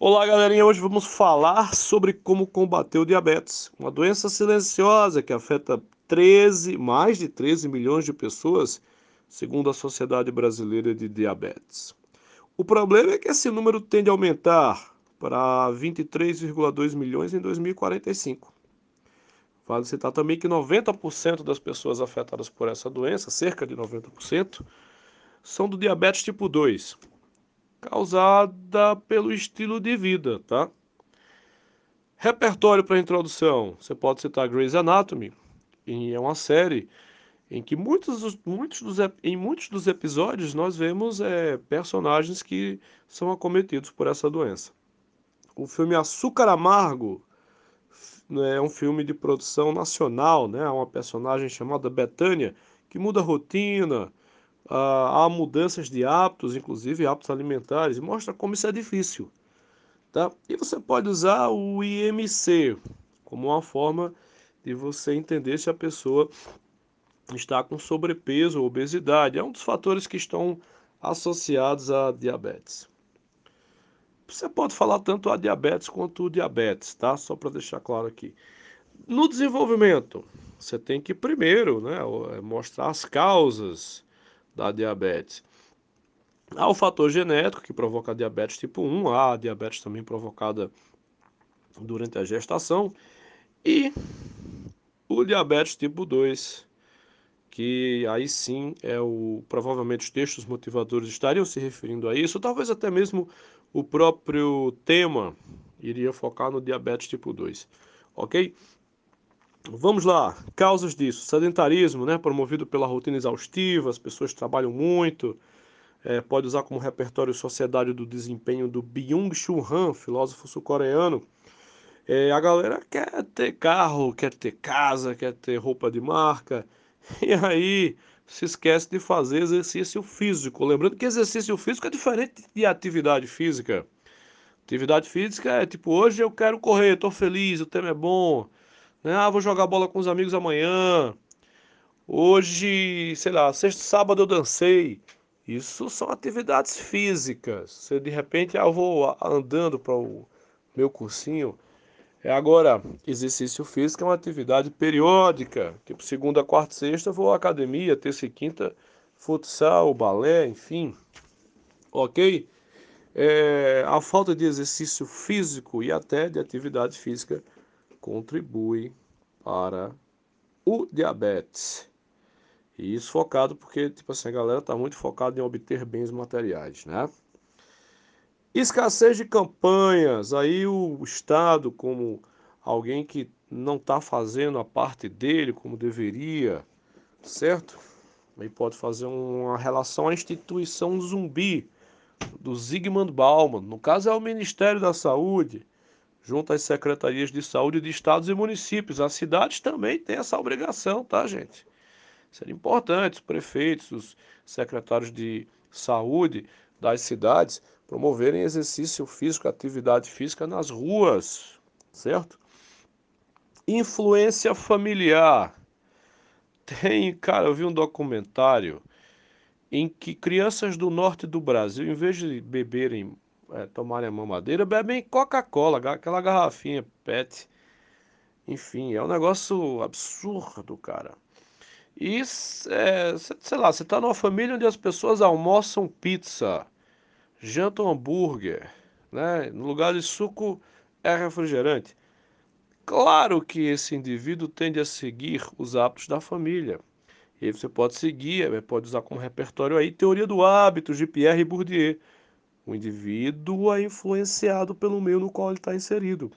Olá, galerinha. Hoje vamos falar sobre como combater o diabetes, uma doença silenciosa que afeta 13, mais de 13 milhões de pessoas, segundo a Sociedade Brasileira de Diabetes. O problema é que esse número tende a aumentar para 23,2 milhões em 2045. Vale citar também que 90% das pessoas afetadas por essa doença, cerca de 90%, são do diabetes tipo 2 causada pelo estilo de vida, tá? Repertório para introdução. Você pode citar Grey's Anatomy, e é uma série em que muitos muitos dos, em muitos dos episódios nós vemos é, personagens que são acometidos por essa doença. O filme Açúcar Amargo né, é um filme de produção nacional, né? Uma personagem chamada Betânia que muda a rotina, ah, há mudanças de hábitos, inclusive hábitos alimentares, mostra como isso é difícil. Tá? E você pode usar o IMC como uma forma de você entender se a pessoa está com sobrepeso ou obesidade. É um dos fatores que estão associados à diabetes. Você pode falar tanto a diabetes quanto o diabetes, tá? Só para deixar claro aqui. No desenvolvimento, você tem que primeiro né, mostrar as causas da diabetes. Há o fator genético que provoca diabetes tipo 1, há a diabetes também provocada durante a gestação e o diabetes tipo 2, que aí sim é o provavelmente os textos motivadores estariam se referindo a isso, talvez até mesmo o próprio tema iria focar no diabetes tipo 2. OK? Vamos lá, causas disso. Sedentarismo, né, promovido pela rotina exaustiva, as pessoas trabalham muito. É, pode usar como repertório Sociedade do Desempenho do Byung-Chul Han, filósofo sul-coreano. É, a galera quer ter carro, quer ter casa, quer ter roupa de marca, e aí se esquece de fazer exercício físico. Lembrando que exercício físico é diferente de atividade física. Atividade física é tipo, hoje eu quero correr, estou feliz, o tema é bom. Né? Ah, vou jogar bola com os amigos amanhã. Hoje, sei lá, sexta, sábado eu dancei. Isso são atividades físicas. Se de repente ah, eu vou andando para o meu cursinho. É agora, exercício físico é uma atividade periódica. Tipo, segunda, quarta, sexta eu vou à academia, terça e quinta, futsal, balé, enfim. Ok? É, a falta de exercício físico e até de atividade física contribui para o diabetes. E isso focado porque, tipo assim, a galera está muito focada em obter bens materiais, né? Escassez de campanhas. Aí o Estado, como alguém que não está fazendo a parte dele como deveria, certo? Aí pode fazer uma relação à instituição zumbi do Zygmunt Bauman. No caso é o Ministério da Saúde junto às secretarias de saúde de estados e municípios. As cidades também têm essa obrigação, tá, gente? Seria importante os prefeitos, os secretários de saúde das cidades promoverem exercício físico, atividade física nas ruas, certo? Influência familiar. Tem, cara, eu vi um documentário em que crianças do norte do Brasil, em vez de beberem é, tomarem a mamadeira, bebem Coca-Cola, aquela garrafinha PET. Enfim, é um negócio absurdo, cara. E, é, sei lá, você está numa família onde as pessoas almoçam pizza, jantam hambúrguer, né? No lugar de suco é refrigerante. Claro que esse indivíduo tende a seguir os hábitos da família. E aí você pode seguir, é, pode usar como repertório aí teoria do hábito de Pierre Bourdieu o indivíduo é influenciado pelo meio no qual ele está inserido.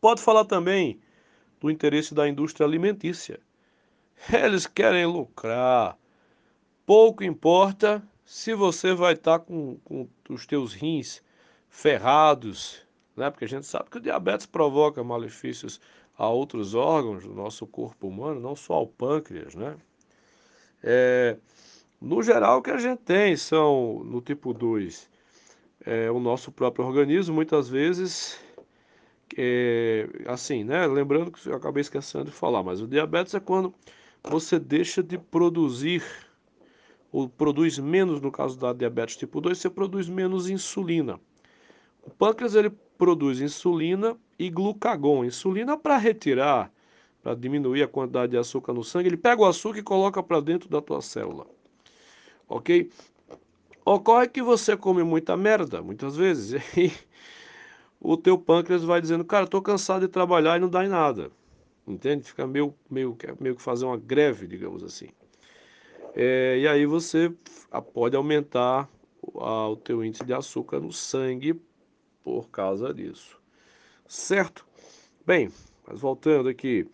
Pode falar também do interesse da indústria alimentícia. Eles querem lucrar. Pouco importa se você vai estar tá com, com os teus rins ferrados, né? porque a gente sabe que o diabetes provoca malefícios a outros órgãos do nosso corpo humano, não só ao pâncreas, né? É, no geral, o que a gente tem são, no tipo 2, é, o nosso próprio organismo, muitas vezes, é, assim, né? Lembrando que eu acabei esquecendo de falar, mas o diabetes é quando você deixa de produzir, ou produz menos, no caso da diabetes tipo 2, você produz menos insulina. O pâncreas ele produz insulina e glucagon. Insulina para retirar, para diminuir a quantidade de açúcar no sangue, ele pega o açúcar e coloca para dentro da tua célula. Ok? Ocorre que você come muita merda, muitas vezes, e o teu pâncreas vai dizendo, cara, estou cansado de trabalhar e não dá em nada. Entende? Fica meio, meio, meio que fazer uma greve, digamos assim. É, e aí você pode aumentar a, o teu índice de açúcar no sangue por causa disso. Certo? Bem, mas voltando aqui.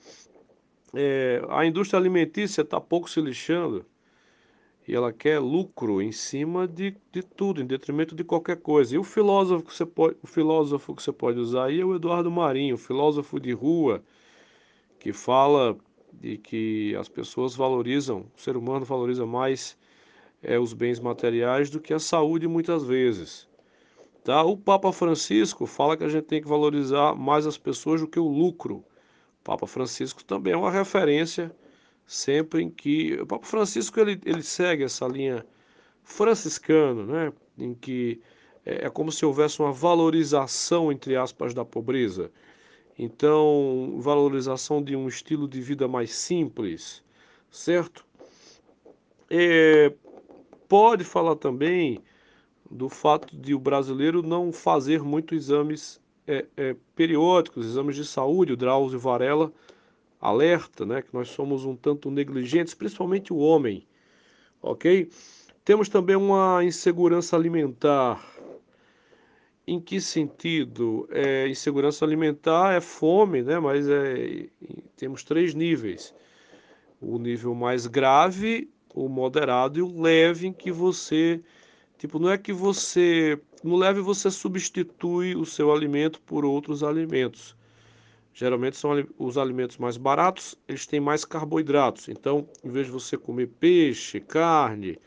É, a indústria alimentícia está pouco se lixando e ela quer lucro em cima de, de tudo, em detrimento de qualquer coisa. E o filósofo que você pode, o filósofo que você pode usar aí é o Eduardo Marinho, filósofo de rua, que fala de que as pessoas valorizam, o ser humano valoriza mais é, os bens materiais do que a saúde muitas vezes. Tá? O Papa Francisco fala que a gente tem que valorizar mais as pessoas do que o lucro. O Papa Francisco também é uma referência sempre em que o Papa Francisco ele, ele segue essa linha franciscana, né? em que é, é como se houvesse uma valorização entre aspas da pobreza. Então, valorização de um estilo de vida mais simples, certo? É, pode falar também do fato de o brasileiro não fazer muitos exames é, é, periódicos, exames de saúde. O Drauzio Varela alerta né, que nós somos um tanto negligentes, principalmente o homem, ok? Temos também uma insegurança alimentar em que sentido? É, insegurança alimentar é fome, né? mas é, temos três níveis. O nível mais grave, o moderado e o leve, em que você. Tipo, não é que você. No leve você substitui o seu alimento por outros alimentos. Geralmente são os alimentos mais baratos, eles têm mais carboidratos. Então, em vez de você comer peixe, carne,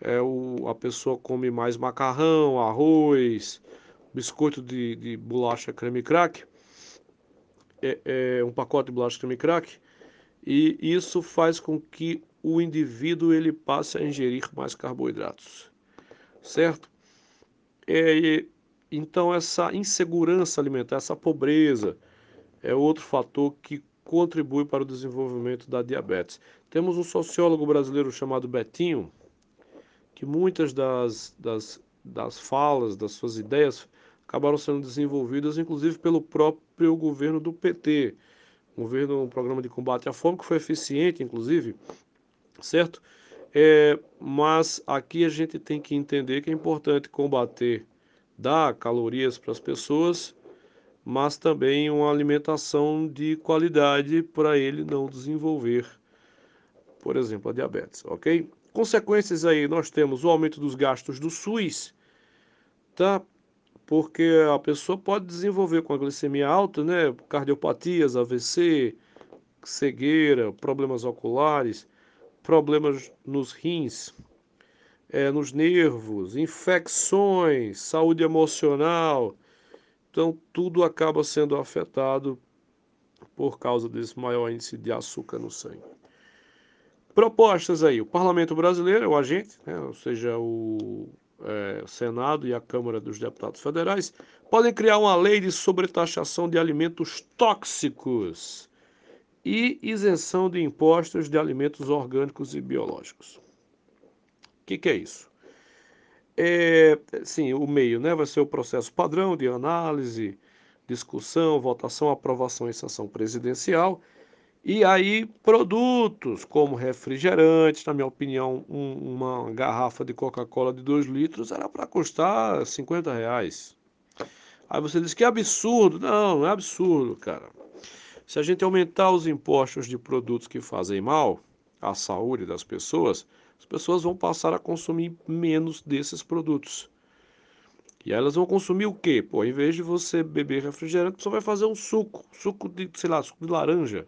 é, o, a pessoa come mais macarrão, arroz, biscoito de, de bolacha creme crack, é, é, um pacote de bolacha creme crack, e isso faz com que o indivíduo ele passe a ingerir mais carboidratos, certo? É, então essa insegurança alimentar, essa pobreza, é outro fator que contribui para o desenvolvimento da diabetes. Temos um sociólogo brasileiro chamado Betinho, que muitas das, das, das falas, das suas ideias acabaram sendo desenvolvidas, inclusive pelo próprio governo do PT. Um governo, um programa de combate à fome que foi eficiente, inclusive, certo? É, mas aqui a gente tem que entender que é importante combater, dar calorias para as pessoas, mas também uma alimentação de qualidade para ele não desenvolver, por exemplo, a diabetes, ok? Consequências aí, nós temos o aumento dos gastos do SUS, tá? porque a pessoa pode desenvolver com a glicemia alta, né, cardiopatias, AVC, cegueira, problemas oculares, problemas nos rins, é, nos nervos, infecções, saúde emocional. Então, tudo acaba sendo afetado por causa desse maior índice de açúcar no sangue. Propostas aí: o Parlamento Brasileiro é o agente, né, ou seja, o é, Senado e a Câmara dos Deputados Federais podem criar uma lei de sobretaxação de alimentos tóxicos e isenção de impostos de alimentos orgânicos e biológicos. O que, que, é isso? É, sim, o meio né, vai ser o processo padrão de análise, discussão, votação, aprovação e sanção presidencial e aí, produtos como refrigerantes, na minha opinião, um, uma garrafa de Coca-Cola de 2 litros era para custar 50 reais. Aí você diz que é absurdo. Não, não é absurdo, cara. Se a gente aumentar os impostos de produtos que fazem mal à saúde das pessoas, as pessoas vão passar a consumir menos desses produtos. E aí elas vão consumir o quê? Pô, em vez de você beber refrigerante, você vai fazer um suco, suco de, sei lá, suco de laranja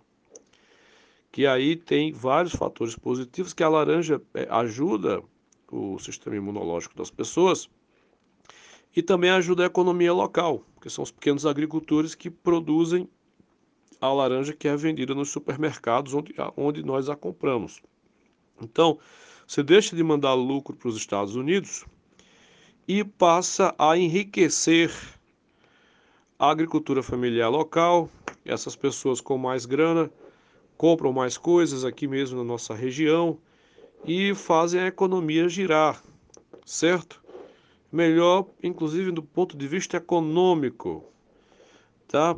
que aí tem vários fatores positivos que a laranja é, ajuda o sistema imunológico das pessoas e também ajuda a economia local, que são os pequenos agricultores que produzem a laranja que é vendida nos supermercados onde, onde nós a compramos. Então, você deixa de mandar lucro para os Estados Unidos e passa a enriquecer a agricultura familiar local, essas pessoas com mais grana compram mais coisas aqui mesmo na nossa região e fazem a economia girar, certo? Melhor, inclusive do ponto de vista econômico, tá?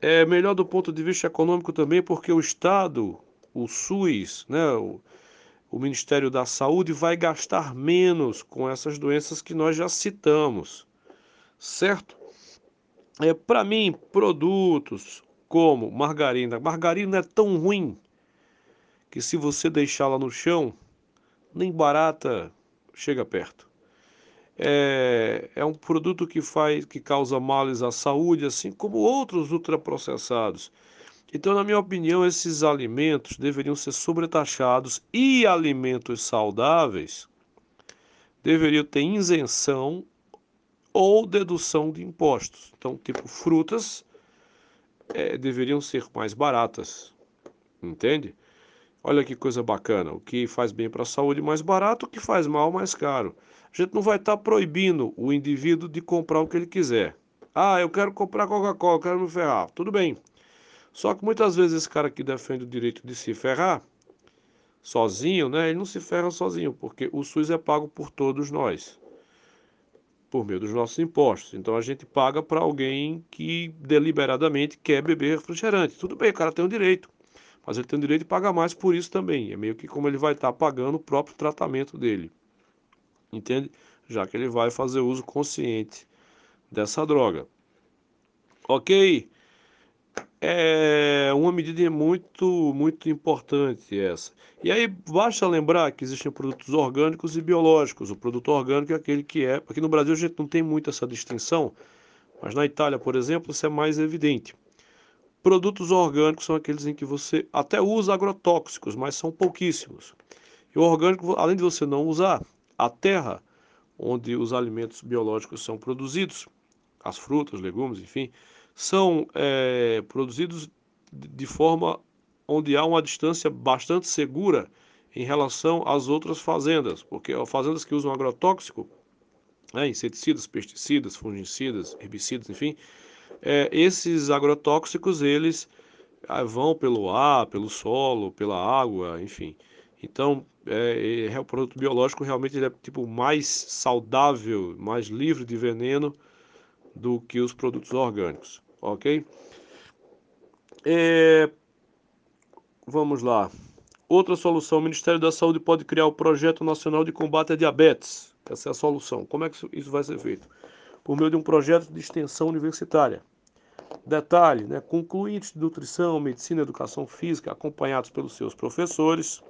É melhor do ponto de vista econômico também porque o Estado, o SUS, né, o, o Ministério da Saúde vai gastar menos com essas doenças que nós já citamos, certo? É, Para mim, produtos como margarina, margarina é tão ruim que se você deixá-la no chão, nem barata chega perto. É, é, um produto que faz, que causa males à saúde, assim como outros ultraprocessados. Então, na minha opinião, esses alimentos deveriam ser sobretaxados e alimentos saudáveis deveriam ter isenção ou dedução de impostos. Então, tipo, frutas é, deveriam ser mais baratas, entende? Olha que coisa bacana. O que faz bem para a saúde mais barato, o que faz mal mais caro. A gente não vai estar tá proibindo o indivíduo de comprar o que ele quiser. Ah, eu quero comprar Coca-Cola, quero me ferrar. Tudo bem. Só que muitas vezes esse cara que defende o direito de se ferrar sozinho, né? Ele não se ferra sozinho, porque o SUS é pago por todos nós por meio dos nossos impostos. Então a gente paga para alguém que deliberadamente quer beber refrigerante. Tudo bem, o cara tem o direito, mas ele tem o direito de pagar mais por isso também. É meio que como ele vai estar tá pagando o próprio tratamento dele. Entende? Já que ele vai fazer uso consciente dessa droga. Ok? É uma medida muito, muito importante essa. E aí basta lembrar que existem produtos orgânicos e biológicos. O produto orgânico é aquele que é. Aqui no Brasil a gente não tem muito essa distinção, mas na Itália, por exemplo, isso é mais evidente. Produtos orgânicos são aqueles em que você até usa agrotóxicos, mas são pouquíssimos. E o orgânico, além de você não usar a terra onde os alimentos biológicos são produzidos, as frutas, legumes, enfim, são é, produzidos de forma onde há uma distância bastante segura em relação às outras fazendas, porque fazendas que usam agrotóxico, né, inseticidas, pesticidas, fungicidas, herbicidas, enfim, é, esses agrotóxicos eles ah, vão pelo ar, pelo solo, pela água, enfim. Então, é, é, o produto biológico realmente é tipo mais saudável, mais livre de veneno do que os produtos orgânicos ok? É... Vamos lá. Outra solução: o Ministério da Saúde pode criar o Projeto Nacional de Combate à Diabetes. Essa é a solução. Como é que isso vai ser feito? Por meio de um projeto de extensão universitária. Detalhe, né? concluintes de nutrição, medicina educação física, acompanhados pelos seus professores,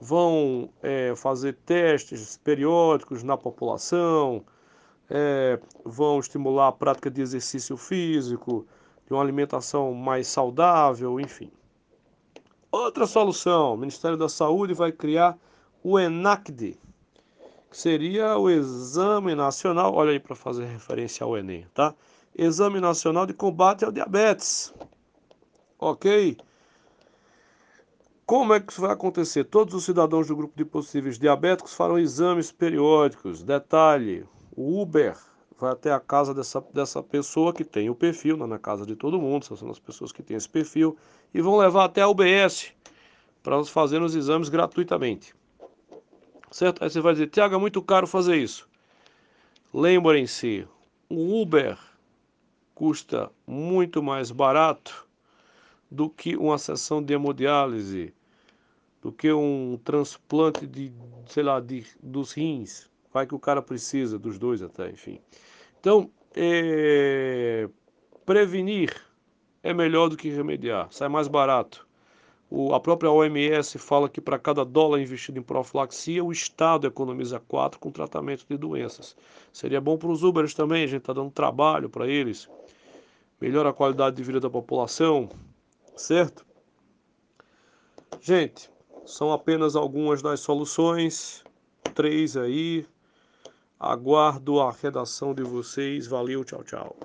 vão é, fazer testes periódicos na população, é, vão estimular a prática de exercício físico, de uma alimentação mais saudável, enfim. Outra solução, o Ministério da Saúde vai criar o ENACD, que seria o Exame Nacional, olha aí para fazer referência ao Enem, tá? Exame Nacional de Combate ao Diabetes. Ok? Como é que isso vai acontecer? Todos os cidadãos do grupo de possíveis diabéticos farão exames periódicos. Detalhe: o Uber vai até a casa dessa, dessa pessoa que tem o perfil, não é na casa de todo mundo, são as pessoas que têm esse perfil, e vão levar até a UBS para fazer os exames gratuitamente. Certo? Aí você vai dizer, Tiago, é muito caro fazer isso. Lembrem-se, o Uber custa muito mais barato do que uma sessão de hemodiálise, do que um transplante de, sei lá, de, dos rins vai que o cara precisa dos dois até, enfim. Então, é, prevenir é melhor do que remediar, sai mais barato. O, a própria OMS fala que para cada dólar investido em profilaxia, o Estado economiza quatro com tratamento de doenças. Seria bom para os Ubers também, a gente está dando trabalho para eles, melhora a qualidade de vida da população, certo? Gente, são apenas algumas das soluções, três aí, Aguardo a redação de vocês. Valeu, tchau, tchau.